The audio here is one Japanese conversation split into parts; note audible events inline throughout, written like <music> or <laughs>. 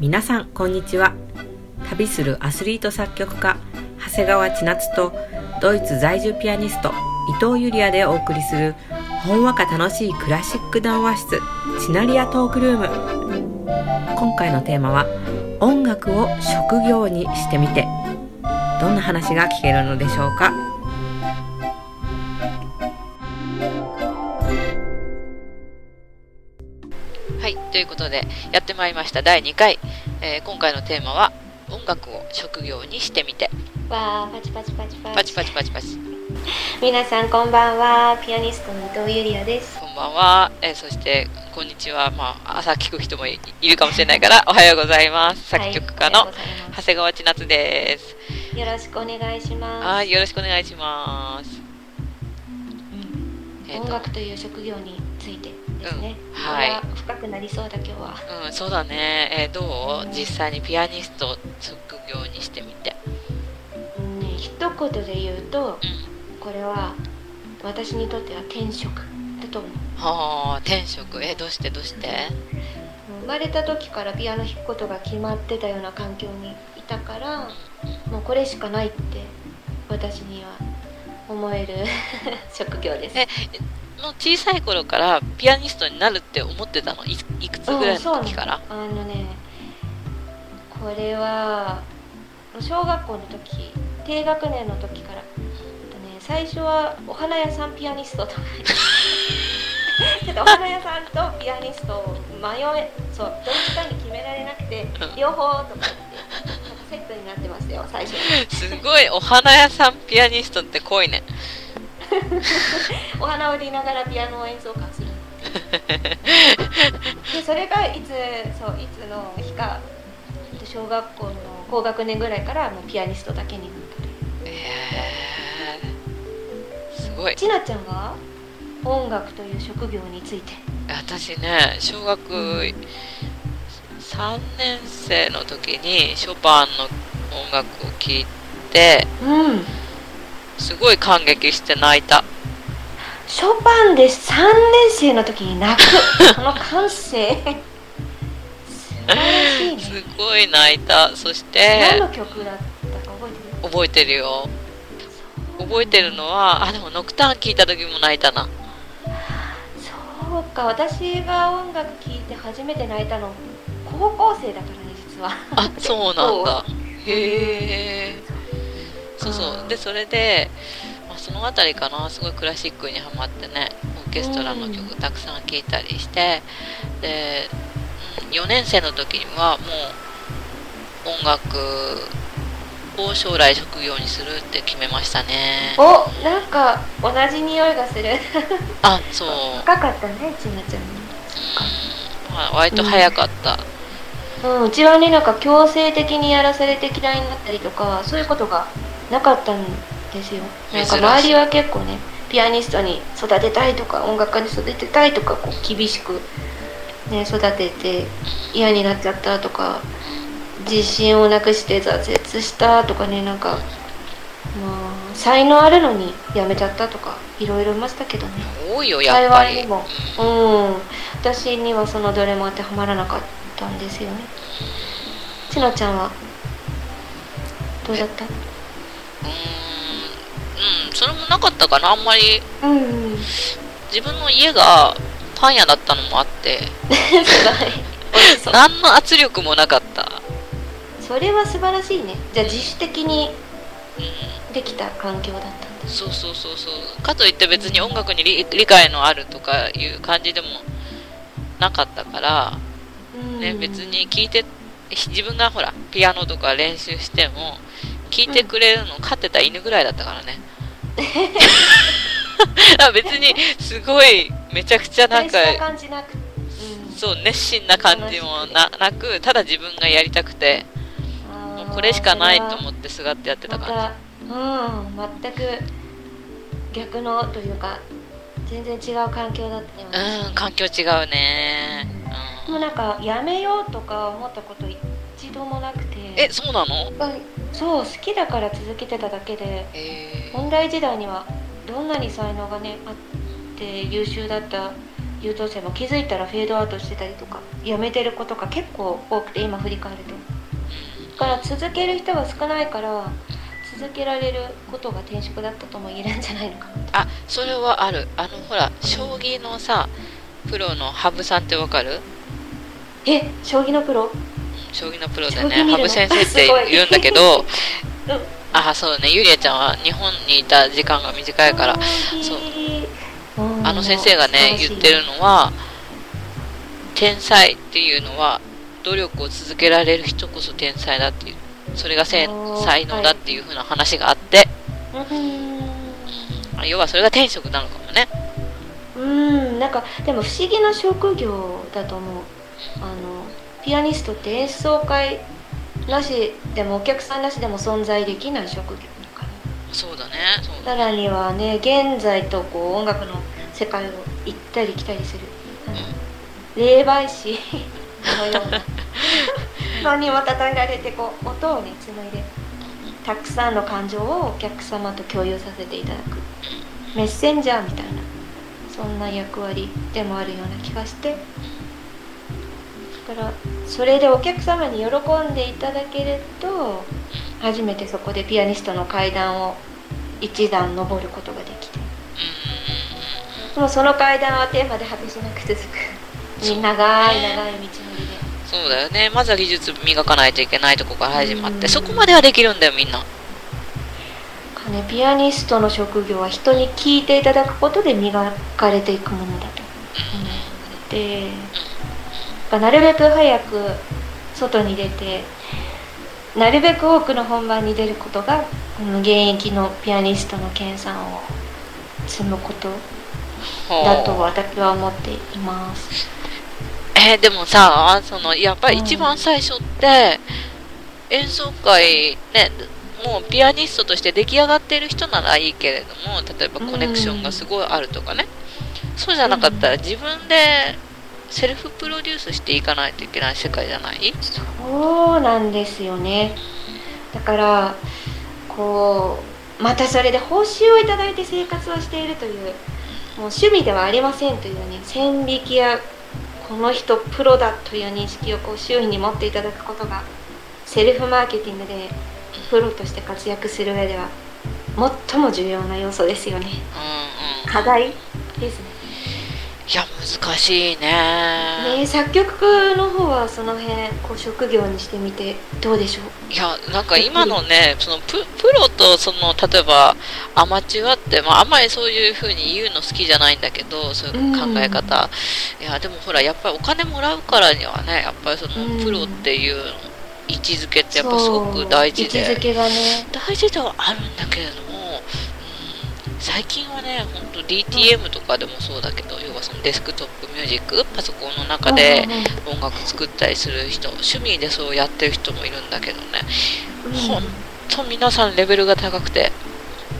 皆さんこんにちは。旅するアスリート作曲家長谷川千夏とドイツ在住ピアニスト伊藤ゆりやでお送りするほんわか楽しいクラシック談話室チナリアトークルーム。今回のテーマは音楽を職業にしてみて。どんな話が聞けるのでしょうか。はい、ということでやってまいりました。第2回、えー今回のテーマは音楽を職業にしてみて。わーパチパチパチパチ。パチパチパチパチ。皆さんこんばんは。ピアニストの伊藤ゆりやです。こんばんは、えーそしてこんにちは。まあ朝聞く人もいいるかもしれないからおはようございます。作曲家の長谷川千夏ですす。よろしくお願いします。はいよろしくお願いしますえ音楽という職業についてですね、うんはい。深くなりそうだ今日は。うんそうだね、えーどう？実際にピアニストを職業にしてみて。うんね一言で言うとうん。これは私にとっては転職だと思う。はあ転職。えどうして？どうして？生まれた時からピアノ弾くことが決まってたような環境にいたからもうこれしかないって私には思える <laughs> 職業です。えもう小さい頃からピアニストになるって思ってたの？いいくつぐらいの時から、あのねこれは小学校の時低学年の時から。えっとね最初はお花屋さんピアニストとか <laughs> ちょっとお花屋さんとピアニストを迷えそうどっちかに決められなくてうん。両方とかセットになってましたよ最初。すごいお花屋さんピアニストって濃いね。<laughs> お花を売りながらピアノを演奏会する。<laughs> でそれがいつそういつの日か小学校の高学年ぐらいからもうピアニストだけになった。へえすごい。ちなちゃんは音楽という職業について。私ね小学3年生の時にショパンの音楽を聴いてうん。すごい感激して泣いた。ショパンで3年生の時に泣く。<laughs> その感性。ね。すごい泣いた。そし何ての曲だったか覚えてる？覚えてるよ。覚えてるのはあでもノクターン聴いた時も泣いたな。そうか。私が音楽聴いて初めて泣いたの高校生だからね実は。あそうなんだ。へえそうそう。でそれで、まあ、その辺りかな。すごいクラシックにハマってねオーケストラの曲たくさん聴いたりしてで、うん、4年生の時にはもう音楽を将来職業にするって決めましたね。おなんか同じ匂いがする。あそう、若かったねちなちゃんうん。まあ、割と早かった、うん、うちはねなんか強制的にやらされて嫌いになったりとかそういうことがなかったんですよ。なんか周りは結構ねピアニストに育てたいとか音楽家に育てたいとかこう厳しく、ね、育てて嫌になっちゃったとか自信をなくして挫折したとかねなんかまあ才能あるのにやめちゃったとかいろいろいましたけどね。多いよやっぱり。幸いにも。うん。私にはそのどれも当てはまらなかったんですよね。ちのちゃんは？どうだった？うーんうんそれもなかったかなあんまり。うんうん。自分の家がパン屋だったのもあって。すごい。<laughs> 何の圧力もなかった、それは素晴らしいね。じゃあ自主的にうん、できた環境だったんだ。そうそうそうそう。かといって別に音楽に理理解のあるとかいう感じでもなかったから、うんね、別に聞いて自分がほらピアノとか練習しても聞いてくれるの飼ってた犬ぐらいだったからね。<laughs> あ別にすごいめちゃくちゃなんかそう熱心な感じもななくただ自分がやりたくてもうこれしかないと思っってすがってやってたま感たうん全く逆のというか全然違う環境だったうん環境違うね、でもなんかやめようとか思ったこと一度もなくて。えそうなの？はいそう好きだから続けてただけで。え。ー本来時代にはどんなに才能がねあって優秀だった優等生も気づいたらフェードアウトしてたりとかやめてる子とか結構多くて今振り返ると。だから続ける人が少ないから続けられることが転職だったとも言えるんじゃないのか。なあそれはある。あのほら将棋のさプロの羽生さんってわかる？え将棋のプロ？将棋のプロでね羽生先生って言うんだけどうんあ <laughs> そうね。ゆりあちゃんは日本にいた時間が短いから。そう。うんあの先生がね言ってるのは天才っていうのは努力を続けられる人こそ天才だっていうそれが才能だっていう風な話があって、うん。あ要はそれが天職なのかもね。うん。なんかでも不思議な職業だと思う。あのピアニストって演奏会なしでもお客さんなしでも存在できない職業だから。そうだね。そうださらにはね現在とこう音楽の世界を行ったり来たりする。霊媒師のようなのにもたたえられてこう音をね紡いでたくさんの感情をお客様と共有させていただく。メッセンジャーみたいなそんな役割でもあるような気がして。だからそれでお客様に喜んでいただけると初めてそこでピアニストの階段を一段登ることができて。もその階段はテーマで果てしなく続く。長い長い道そうだよね。まずは技術磨かないといけないとこから始まって、うん。そこまではできるんだよみんな。かねピアニストの職業は人に聴いていただくことで磨かれていくものだと。思ってなるべく早く外に出てなるべく多くの本番に出ることがこの現役のピアニストの研鑽を積むことだと私は思っています。えーでもさそのやっぱり一番最初って、演奏会ねもうピアニストとして出来上がってる人ならいいけれども例えばコネクションがすごいあるとかね、そうじゃなかったら自分でセルフプロデュースしていかないといけない世界じゃない？そうなんですよね。だからこうまたそれで報酬をいただいて生活をしているというもう趣味ではありませんというね線引きやこの人プロだという認識をこう周囲に持っていただくことがセルフマーケティングでプロとして活躍する上では最も重要な要素ですよね。課題ですねいや難しいね。ね作曲の方はその辺こう職業にしてみてどうでしょう？いやなんか今のねそのププロとその例えばアマチュアって、まあ、あんまりそういう風に言うの好きじゃないんだけどそういう考え方、いやでもほらやっぱりお金もらうからにはねやっぱりそのうん。プロっていう位置づけってやっぱすごく大事そう位置づでけがね。大事ではあるんだけれども、うん、最近はね本当 DTM とかでもそうだけど要はそのデスクトップミュージックパソコンの中で音楽作ったりする人趣味でそうやってる人もいるんだけどね。ほん。と皆さんレベルが高くて。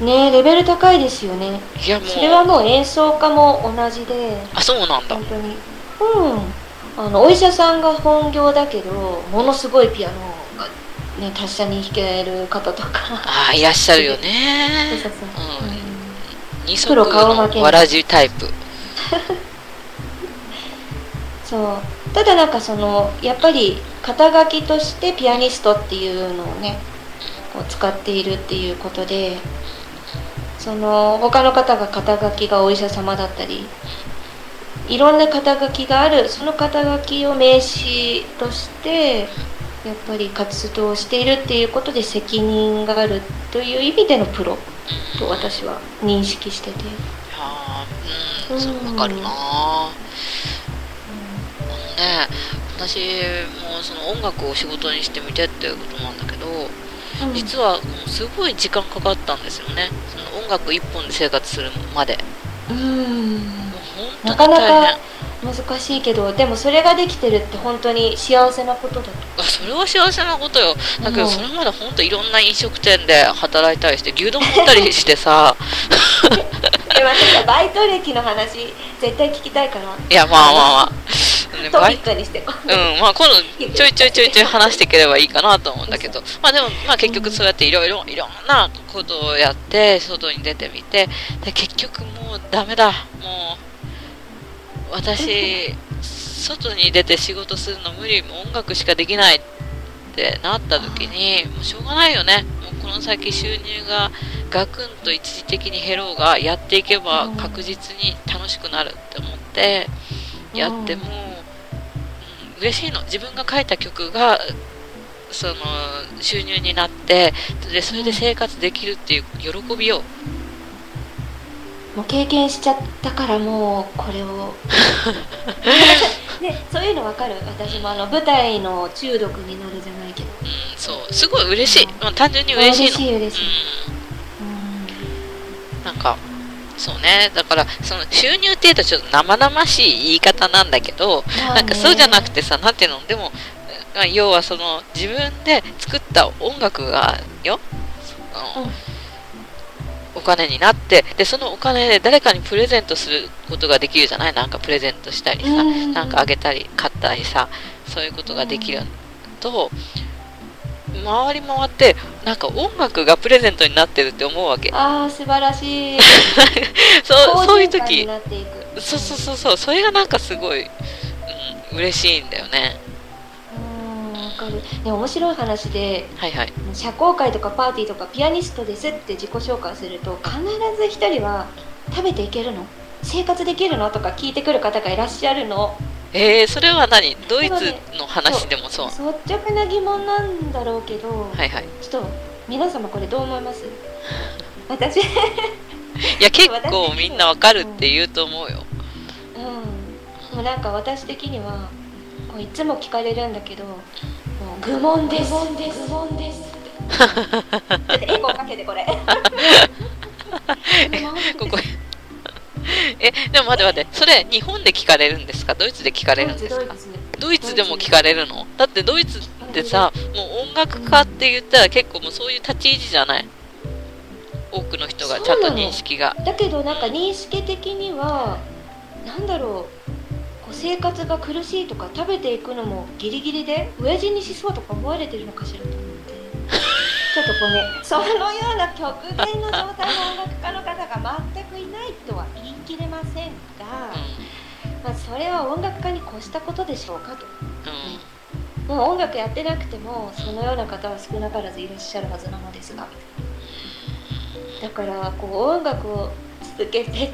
ねレベル高いですよね。いやもう。それはもう演奏家も同じで。あそうなんだ。本当に。うん。あのお医者さんが本業だけどものすごいピアノがね達者に弾ける方とか。あいらっしゃるよね。うん二足プロ顔負けのわらじタイプ。<laughs> そう。ただなんかそのやっぱり肩書きとしてピアニストっていうのをねこう使っているっていうことでその他の方が肩書きがお医者様だったりいろんな肩書きがあるその肩書きを名詞としてやっぱり活動しているっていうことで責任があるという意味でのプロと私は認識してて。あーうんうん。そうわかるなあのね私もその音楽を仕事にしてみてっていうことなんだけどうん。実はすごい時間かかったんですよね。その音楽一本で生活するまで。うん。もうなかな本当に大変。か難しいけどでもそれができてるって本当に幸せなことだと。あそれは幸せなことよ。だけどうん。それまで本当いろんな飲食店で働いたりして牛丼持ったりしてさ。<laughs> で私はバイト歴の話絶対聞きたいからいやまあまあまあ、<laughs> トピックにしてう。ん、まあ今度ちょいちょいちょいちょい話していければいいかなと思うんだけど、まあでも、まあ結局そうやっていろいろ、いろんなことをやって、外に出てみて、で、結局もうダメだ。もう、私外に出て仕事するの無理もう音楽しかできないってなった時にもうしょうがないよね。もうこの先収入がガクンと一時的に減ろうがやっていけば確実に楽しくなるって思ってやっても、うん、嬉しいの。自分が書いた曲がその収入になってでそれで生活できるっていう喜びをもう経験しちゃったからもうこれを。<laughs> ねそういうの分かる。私もあの舞台の中毒になるじゃないけど。うんそう。すごい嬉しい、まあ、単純に嬉しいの。嬉しい嬉しい、うん、なんかそうね。だからその収入っていうとちょっと生々しい言い方なんだけど、まあね。なんかそうじゃなくてさなんていうの？でもまあ要はその自分で作った音楽がようんお金になってでそのお金で誰かにプレゼントすることができるじゃない？なんかプレゼントしたりさ、うん。なんかあげたり買ったりさそういうことができると、回り回ってなんか音楽がプレゼントになってるって思うわけ。ああ素晴らしい。<laughs> そうそういう時。そうそうそうそう。それがなんかすごい、うん、嬉しいんだよねかる。で面白い話ではいはい。社交界とかパーティーとかピアニストですって自己紹介すると必ず一人は食べていけるの？生活できるの？とか聞いてくる方がいらっしゃるの？えー、それは何？ドイツの話でもそう。率直な疑問なんだろうけど、はいはい。ちょっと皆様これどう思います？<laughs> 私。いや結構みんなわかるって言うと思うよ。うん。もうなんか私的にはこういつも聞かれるんだけどもう愚問です。愚問です。愚問です。ってエコーかけてこれ。<laughs> ここ。<laughs> えでも待って待って。それ日本で聞かれるんですか？ドイツで聞かれるんですか？ドイツでも聞かれるの？だってドイツってさもう音楽家って言ったら結構もうそういう立ち位置じゃない？多くの人がちゃんと認識が。だけどなんか認識的にはなんだろうこう生活が苦しいとか食べていくのもギリギリで親父にしそうとか思われてるのかしらと思って。<laughs> ちょっとこうねそのような極限の状態の音楽家の方が全くいないとは言い切れませんが、まあ、それは音楽家に越したことでしょうかと。もう音楽やってなくてもそのような方は少なからずいらっしゃるはずなのですが。だからこう音楽を続けてて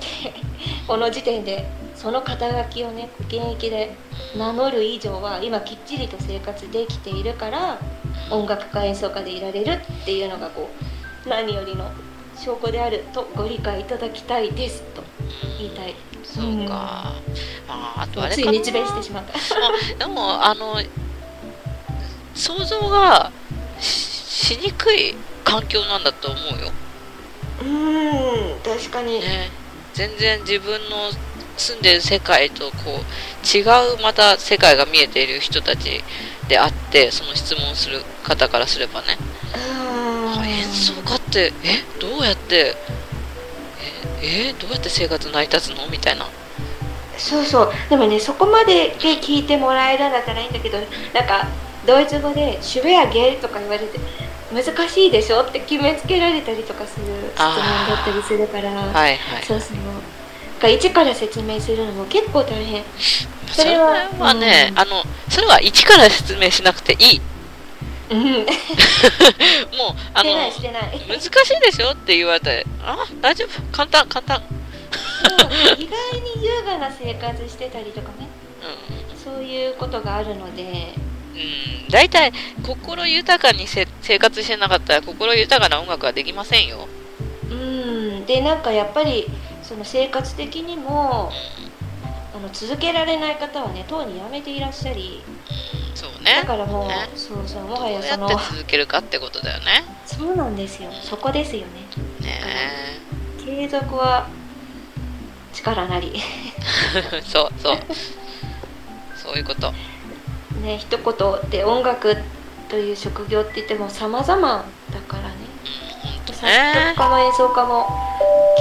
この時点でその肩書きをね現役で名乗る以上は今きっちりと生活できているから音楽家演奏家でいられるっていうのがこう何よりの証拠であるとご理解いただきたいですと言いたい。そうか、ああとあれかな。つい日米してしまった。でもあの想像がししにくい環境なんだと思うよ、うん確かに。ね、全然自分の住んでる世界とこう違うまた世界が見えている人たちであってその質問する方からすればね、演奏家ってえどうやってええどうやって生活成り立つの？みたいな。そうそう。でもねそこまでで聞いてもらえるんだったらいいんだけどなんかドイツ語で「シュベアゲー」とか言われて難しいでしょ？って決めつけられたりとかする質問だったりするから、はいはい。そうそうが一から説明するのも結構大変。それはね、うん。あのそれは一から説明しなくていい。うん。<laughs> もうあの難しいでしょって言われてあ大丈夫？簡単簡単。そう意外に優雅な生活してたりとかね。そういうことがあるので。うん、うん、大体心豊かにせ生活してなかったら心豊かな音楽はできませんよ。うん。でなんかやっぱりその生活的にもあの続けられない方はねとうにやめていらっしゃり。そうね。だからもう、ね。そうそうもどうやってはやその続けるかってことだよね。そうなんですよ。そこですよね。ね継続は力なり。え <laughs> そうそう。そういうこと。ね一言で音楽という職業って言っても様々だからね。作ね。曲家も演奏家も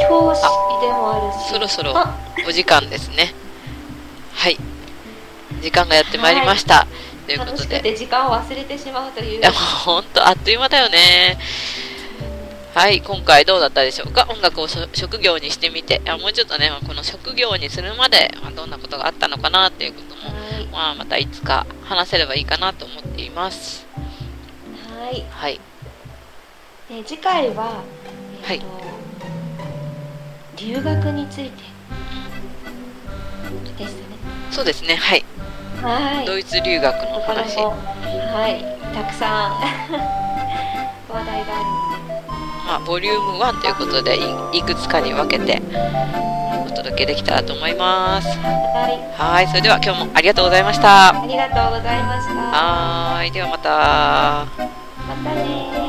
教師でもあるし。そろそろあ。お時間ですね。はい。時間がやってまいりました、ということで。て時間を忘れてしまうという。いやもうほんとあっという間だよね。はい、今回どうだったでしょうか？音楽をそ職業にしてみて。あもうちょっとねこの職業にするまで、まあ、どんなことがあったのかなっていうことも、はい。まあ、またいつか話せればいいかなと思っています。はい。はい。で次回は、えっと留学について。でしたね。そうですね。はい。はい。ドイツ留学の話。もはい。たくさん。<laughs> 話題がある。のでまあ、ボリューム1ということでいいくつかに分けてお届けできたらと思います。はい。はい。それでは今日もありがとうございました。ありがとうございました。はーい。ではまた。またね